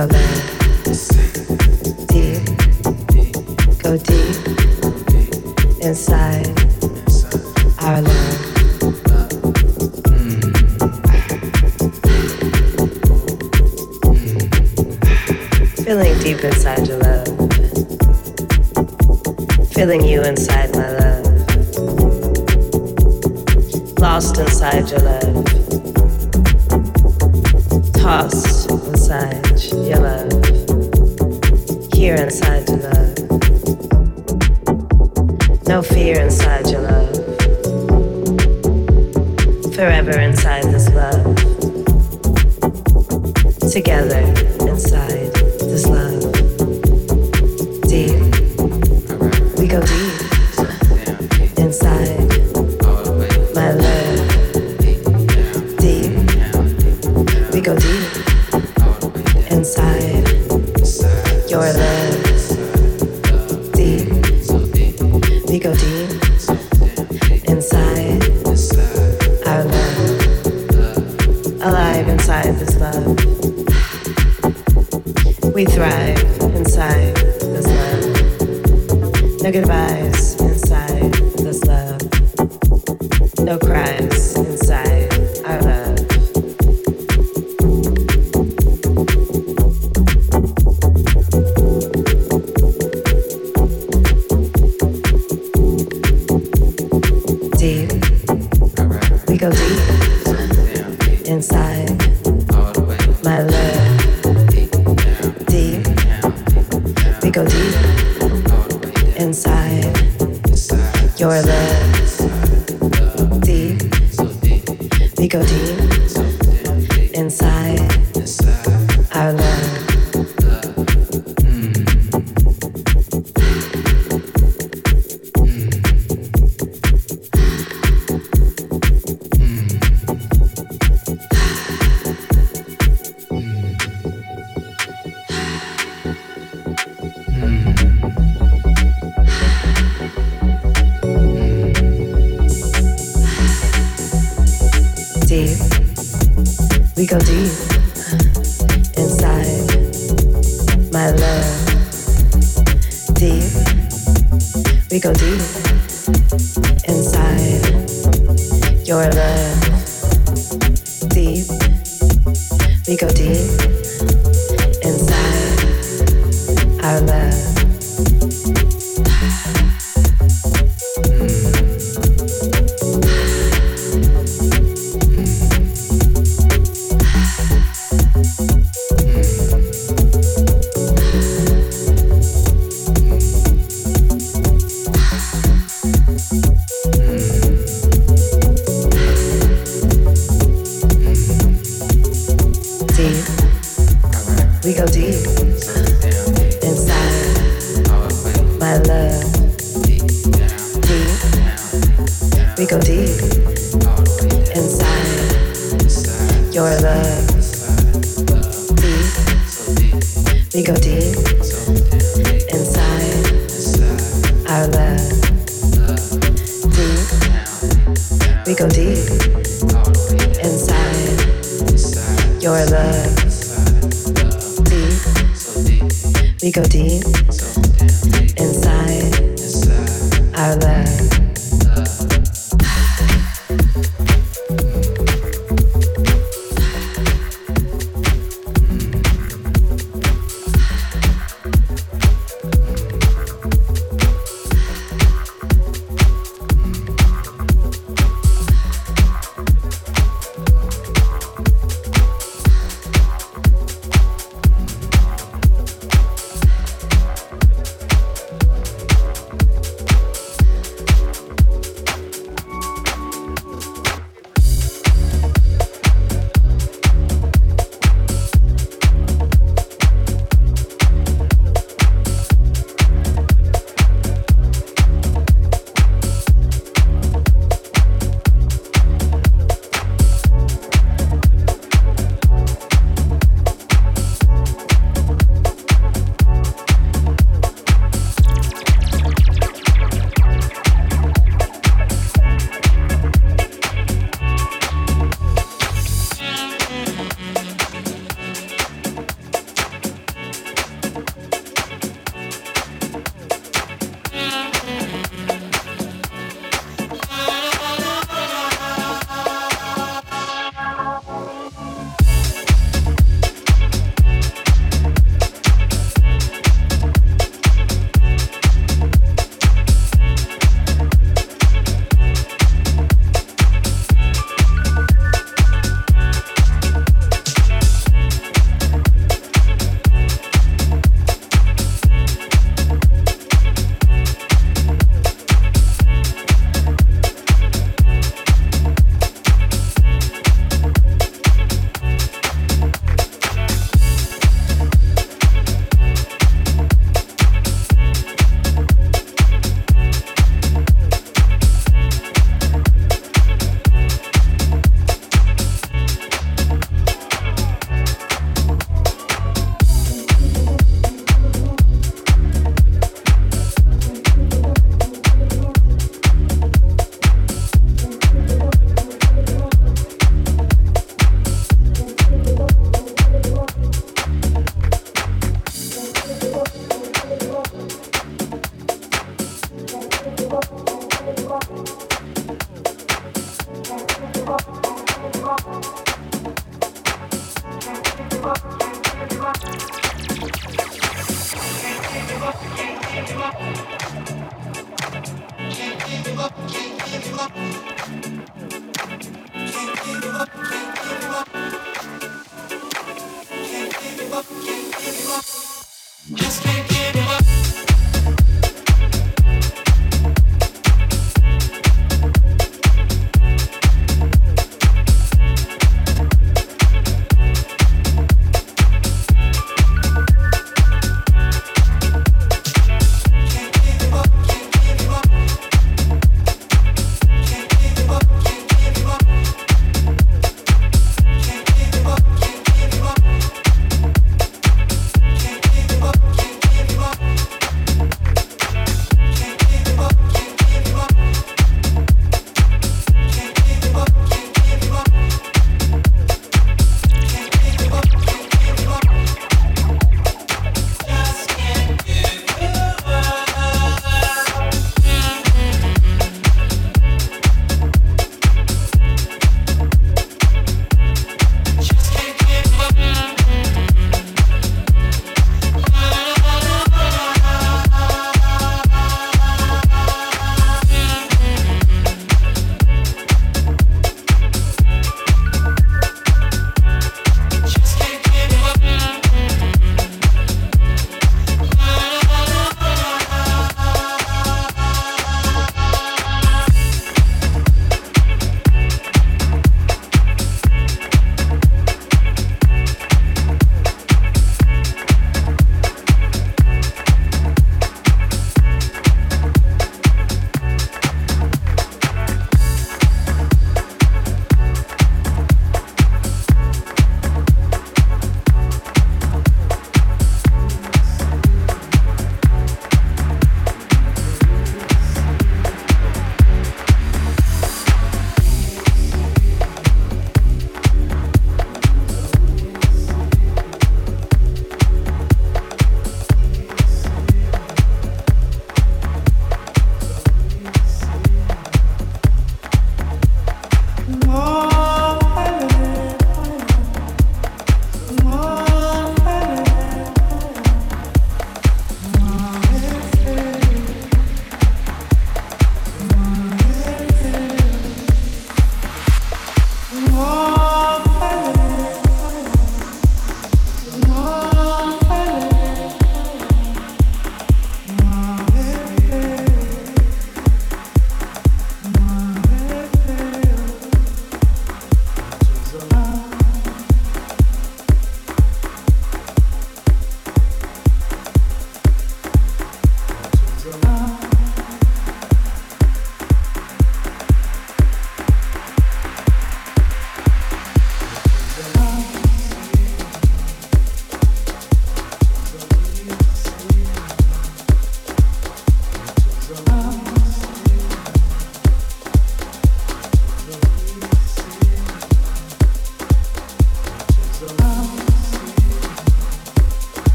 go loud. Deep, go deep inside our love. Feeling deep inside your love. Feeling you inside my love. Lost inside your love. Tossed inside fear inside your love. No fear inside your love. Forever inside this love. Together inside.